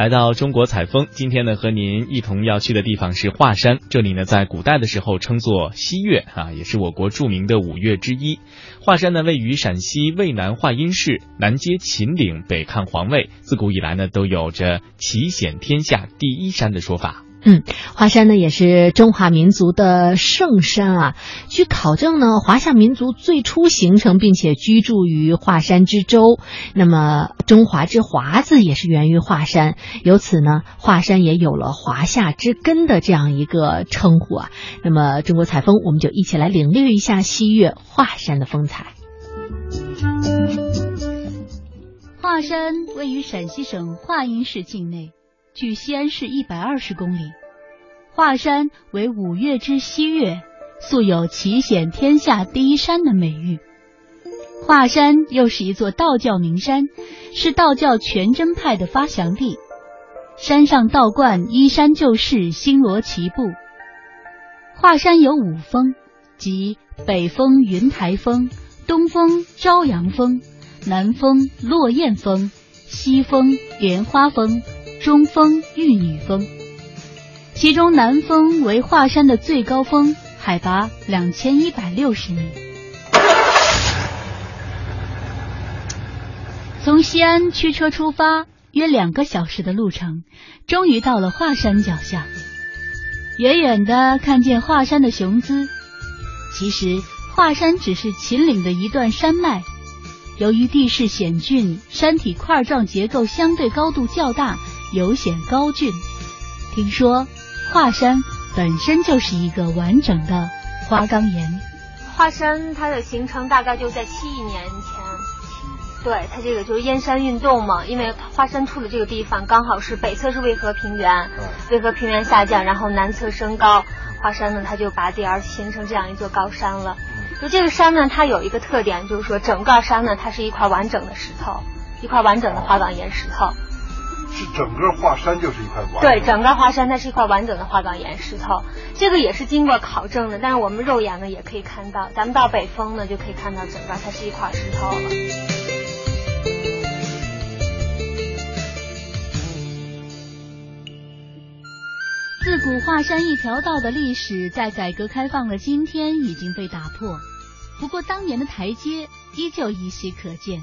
来到中国采风，今天呢和您一同要去的地方是华山。这里呢在古代的时候称作西岳啊，也是我国著名的五岳之一。华山呢位于陕西渭南华阴市，南接秦岭，北看黄渭，自古以来呢都有着奇险天下第一山的说法。嗯，华山呢也是中华民族的圣山啊。据考证呢，华夏民族最初形成并且居住于华山之州，那么中华之华字也是源于华山，由此呢，华山也有了华夏之根的这样一个称呼啊。那么中国采风，我们就一起来领略一下西岳华山的风采。华山位于陕西省华阴市境内。距西安市一百二十公里，华山为五岳之西岳，素有“奇险天下第一山”的美誉。华山又是一座道教名山，是道教全真派的发祥地。山上道观依山就势，星罗棋布。华山有五峰，即北峰云台峰、东峰朝阳峰、南峰落雁峰、西峰莲花峰。中峰玉女峰，其中南峰为华山的最高峰，海拔两千一百六十米。从西安驱车出发，约两个小时的路程，终于到了华山脚下。远远的看见华山的雄姿，其实华山只是秦岭的一段山脉，由于地势险峻，山体块状结构相对高度较大。有显高峻，听说华山本身就是一个完整的花岗岩。华山它的形成大概就在七亿年前，对它这个就是燕山运动嘛，因为华山处的这个地方刚好是北侧是渭河平原，渭河平原下降，然后南侧升高，华山呢它就拔地而形成这样一座高山了。就这个山呢，它有一个特点，就是说整个山呢它是一块完整的石头，一块完整的花岗岩石头。是整个华山就是一块完对，整个华山它是一块完整的花岗岩石头，这个也是经过考证的，但是我们肉眼呢也可以看到，咱们到北峰呢就可以看到整个它是一块石头了。自古华山一条道的历史，在改革开放的今天已经被打破，不过当年的台阶依旧依稀可见。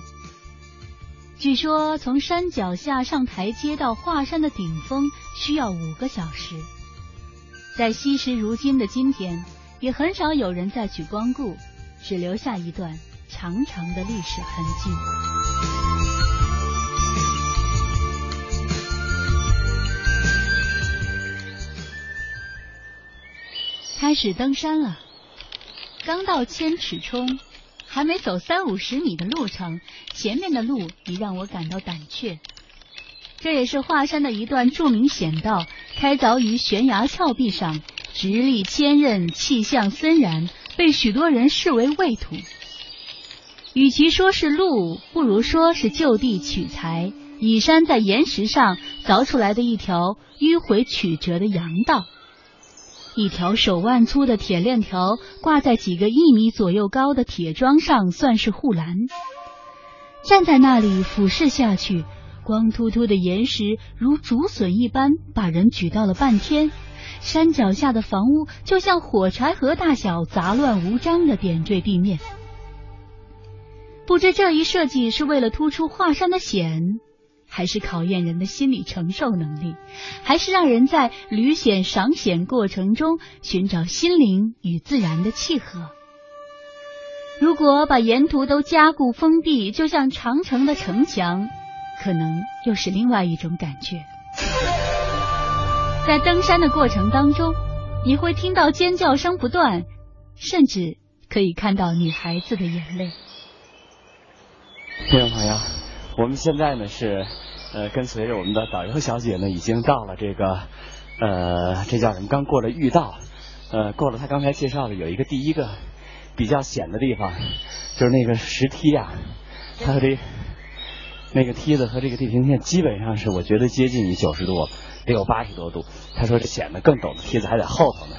据说从山脚下上台阶到华山的顶峰需要五个小时，在昔时如今的今天，也很少有人再去光顾，只留下一段长长的历史痕迹。开始登山了，刚到千尺冲。还没走三五十米的路程，前面的路已让我感到胆怯。这也是华山的一段著名险道，开凿于悬崖峭壁上，直立坚韧，气象森然，被许多人视为畏土。与其说是路，不如说是就地取材，以山在岩石上凿出来的一条迂回曲折的阳道。一条手腕粗的铁链条挂在几个一米左右高的铁桩上，算是护栏。站在那里俯视下去，光秃秃的岩石如竹笋一般，把人举到了半天。山脚下的房屋就像火柴盒大小，杂乱无章的点缀地面。不知这一设计是为了突出华山的险。还是考验人的心理承受能力，还是让人在旅险赏险过程中寻找心灵与自然的契合。如果把沿途都加固封闭，就像长城的城墙，可能又是另外一种感觉。在登山的过程当中，你会听到尖叫声不断，甚至可以看到女孩子的眼泪。听众朋友。我们现在呢是呃跟随着我们的导游小姐呢，已经到了这个呃这叫什么？刚过了御道，呃过了她刚才介绍的有一个第一个比较险的地方，就是那个石梯啊，它的这那个梯子和这个地平线基本上是我觉得接近于九十度，得有八十多度。他说这险的更陡的梯子还在后头呢，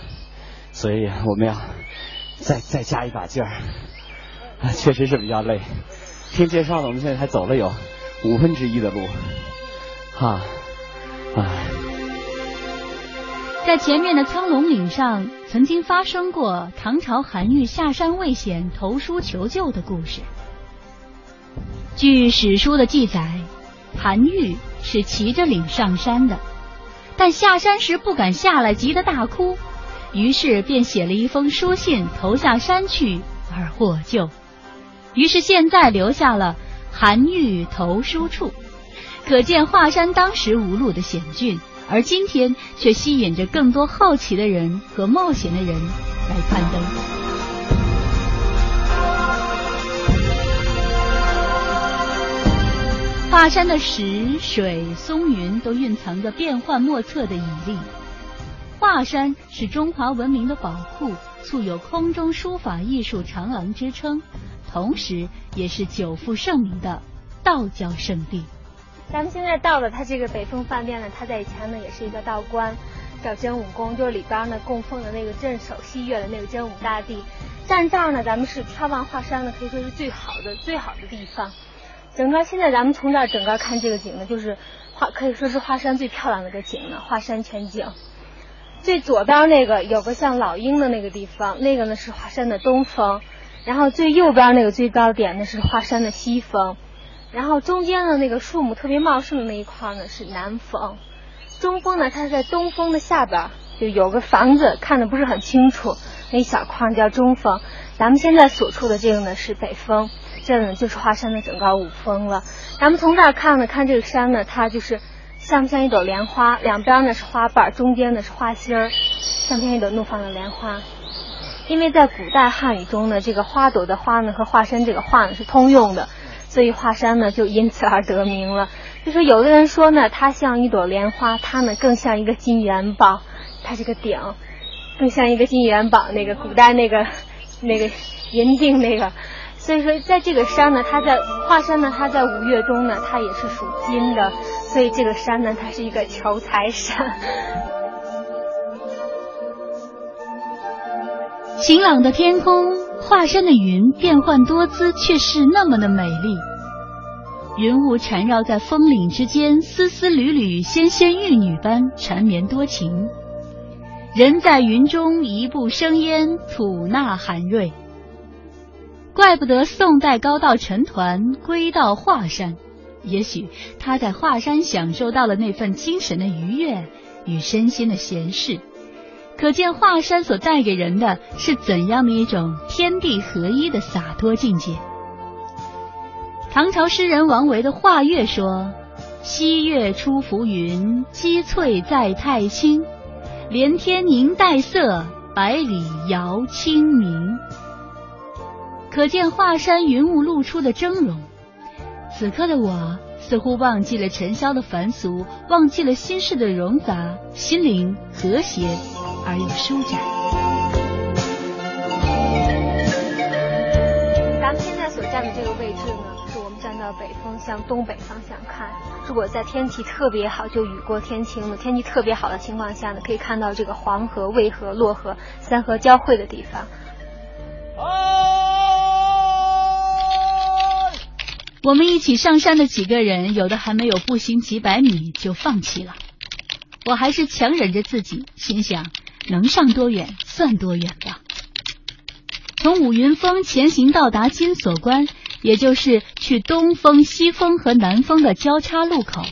所以我们要再再加一把劲儿，确实是比较累。听介绍呢，我们现在才走了有五分之一的路，哈，唉在前面的苍龙岭上，曾经发生过唐朝韩愈下山未险投书求救的故事。据史书的记载，韩愈是骑着岭上山的，但下山时不敢下来，急得大哭，于是便写了一封书信投下山去而获救。于是现在留下了韩愈投书处，可见华山当时无路的险峻。而今天却吸引着更多好奇的人和冒险的人来攀登。华山的石、水、松云都蕴藏着变幻莫测的引力。华山是中华文明的宝库，素有“空中书法艺术长廊”之称，同时也是久负盛名的道教圣地。咱们现在到了它这个北风饭店呢，它在以前呢也是一个道观，叫真武宫，就是里边呢供奉的那个镇守西岳的那个真武大帝。站这儿呢，咱们是眺望华山呢，可以说是最好的最好的地方。整个现在咱们从这儿整个看这个景呢，就是华可以说是华山最漂亮的个景呢，华山全景。最左边那个有个像老鹰的那个地方，那个呢是华山的东峰，然后最右边那个最高点呢是华山的西峰。然后中间的那个树木特别茂盛的那一块呢是南峰，中峰呢它是在东峰的下边，就有个房子看的不是很清楚，那一小块叫中峰。咱们现在所处的这个呢是北峰，这呢就是华山的整个五峰了。咱们从这儿看呢，看这个山呢，它就是像不像一朵莲花？两边呢是花瓣，中间呢是花心儿，像不像一朵怒放的莲花？因为在古代汉语中呢，这个花朵的花呢和华山这个画呢是通用的。所以华山呢就因此而得名了。就是有的人说呢，它像一朵莲花，它呢更像一个金元宝，它这个顶更像一个金元宝，那个古代那个那个银锭那个。所以说，在这个山呢，它在华山呢，它在五岳中呢，它也是属金的，所以这个山呢，它是一个求财山。晴朗的天空。华山的云变幻多姿，却是那么的美丽。云雾缠绕在峰岭之间，丝丝缕缕，纤纤玉女般缠绵多情。人在云中，一步生烟，吐纳寒瑞。怪不得宋代高道陈团归到华山，也许他在华山享受到了那份精神的愉悦与身心的闲适。可见华山所带给人的是怎样的一种天地合一的洒脱境界。唐朝诗人王维的《画月》说：“西岳出浮云，积翠在太清。连天凝黛色，百里遥清明。”可见华山云雾露出的峥嵘。此刻的我似乎忘记了尘嚣的凡俗，忘记了心事的冗杂，心灵和谐。而又舒展。咱们现在所站的这个位置呢，是我们站到北风向东北方向看。如果在天气特别好，就雨过天晴的天气特别好的情况下呢，可以看到这个黄河、渭河、洛河三河交汇的地方。我们一起上山的几个人，有的还没有步行几百米就放弃了。我还是强忍着自己，心想。能上多远算多远吧。从五云峰前行到达金锁关，也就是去东峰、西峰和南峰的交叉路口。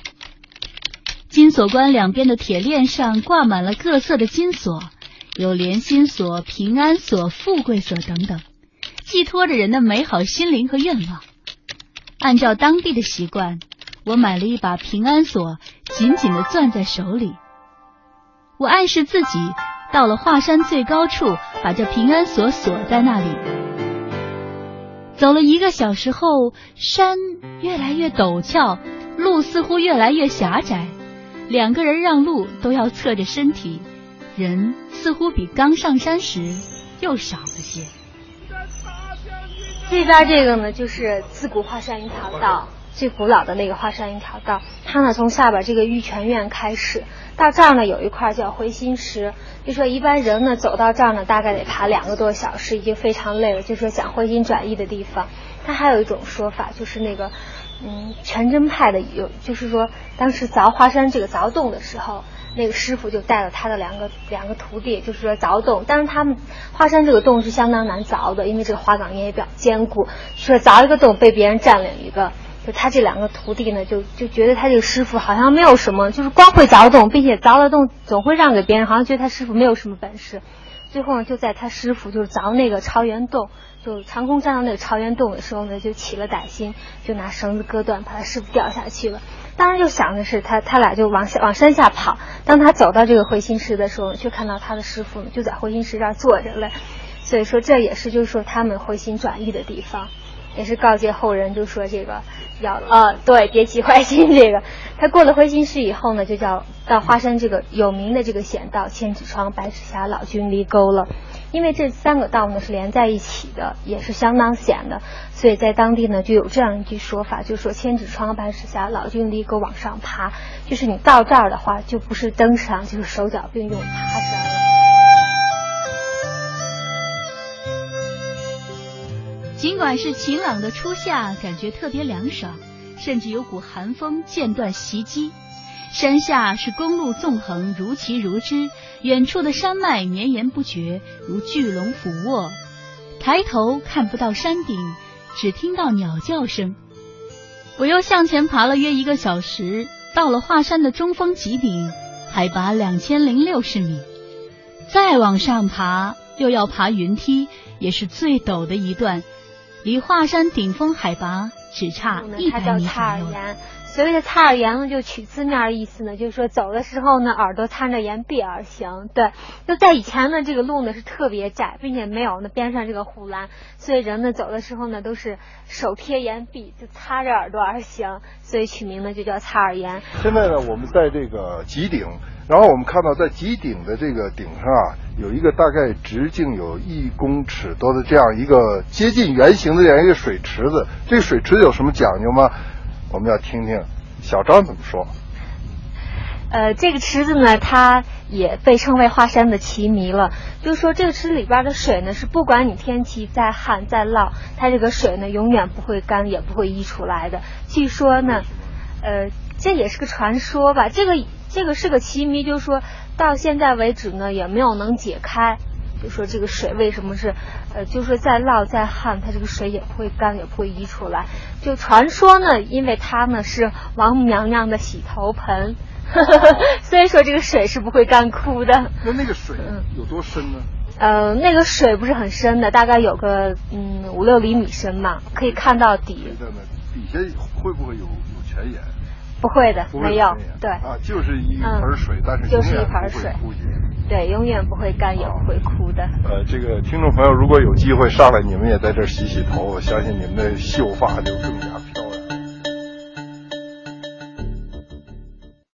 金锁关两边的铁链上挂满了各色的金锁，有连心锁、平安锁、富贵锁等等，寄托着人的美好心灵和愿望。按照当地的习惯，我买了一把平安锁，紧紧的攥在手里。我暗示自己。到了华山最高处，把这平安锁锁在那里。走了一个小时后，山越来越陡峭，路似乎越来越狭窄，两个人让路都要侧着身体，人似乎比刚上山时又少了些。这边这个呢，就是自古华山一条道，最古老的那个华山一条道，它呢从下边这个玉泉院开始。到这儿呢，有一块叫回心石，就说一般人呢走到这儿呢，大概得爬两个多小时，已经非常累了。就说想回心转意的地方，他还有一种说法，就是那个，嗯，全真派的有，就是说当时凿华山这个凿洞的时候，那个师傅就带了他的两个两个徒弟，就是说凿洞。但是他们华山这个洞是相当难凿的，因为这个花岗岩也比较坚固，说凿一个洞被别人占领一个。就他这两个徒弟呢，就就觉得他这个师傅好像没有什么，就是光会凿洞，并且凿了洞总会让给别人，好像觉得他师傅没有什么本事。最后呢，就在他师傅就是凿那个朝元洞，就长空站到那个朝元洞的时候呢，就起了歹心，就拿绳子割断，把他师傅掉下去了。当时就想的是他他俩就往下往山下跑。当他走到这个回心石的时候，却看到他的师傅就在回心石这儿坐着嘞。所以说这也是就是说他们回心转意的地方。也是告诫后人，就说这个要呃，对，别起坏心。这个他过了灰心石以后呢，就叫到华山这个有名的这个险道千尺窗、白石峡、老君离沟了。因为这三个道呢是连在一起的，也是相当险的，所以在当地呢就有这样一句说法，就说千尺窗、白石峡、老君离沟往上爬，就是你到这儿的话，就不是登山，就是手脚并用爬山尽管是晴朗的初夏，感觉特别凉爽，甚至有股寒风间断袭击。山下是公路纵横，如棋如织；远处的山脉绵延不绝，如巨龙俯卧。抬头看不到山顶，只听到鸟叫声。我又向前爬了约一个小时，到了华山的中峰极顶，海拔两千零六十米。再往上爬，又要爬云梯，也是最陡的一段。离华山顶峰海拔只差一百米左右。所谓的擦耳言呢，就取字面意思呢，就是说走的时候呢，耳朵擦着岩壁而行。对，就在以前呢，这个路呢是特别窄，并且没有那边上这个护栏，所以人呢走的时候呢都是手贴岩壁，就擦着耳朵而行，所以取名呢就叫擦耳岩。现在呢，我们在这个极顶。然后我们看到，在极顶的这个顶上啊，有一个大概直径有一公尺多的这样一个接近圆形的这样一个水池子。这个水池子有什么讲究吗？我们要听听小张怎么说。呃，这个池子呢，它也被称为华山的奇谜了。就是说，这个池子里边的水呢，是不管你天气再旱再涝，它这个水呢，永远不会干，也不会溢出来的。据说呢，呃，这也是个传说吧。这个。这个是个奇谜，就是说到现在为止呢，也没有能解开。就说这个水为什么是，呃，就说再涝再旱，它这个水也不会干，也不会溢出来。就传说呢，因为它呢是王母娘娘的洗头盆，所以说这个水是不会干枯的。那那个水有多深呢？呃，那个水不是很深的，大概有个嗯五六厘米深嘛，可以看到底。底下会不会有有泉眼？不会的，没有，对啊，就是一盆水，但是就是一盆水，对，永远不会干，也不会哭的。呃，这个听众朋友，如果有机会上来，你们也在这洗洗头，我相信你们的秀发就更加。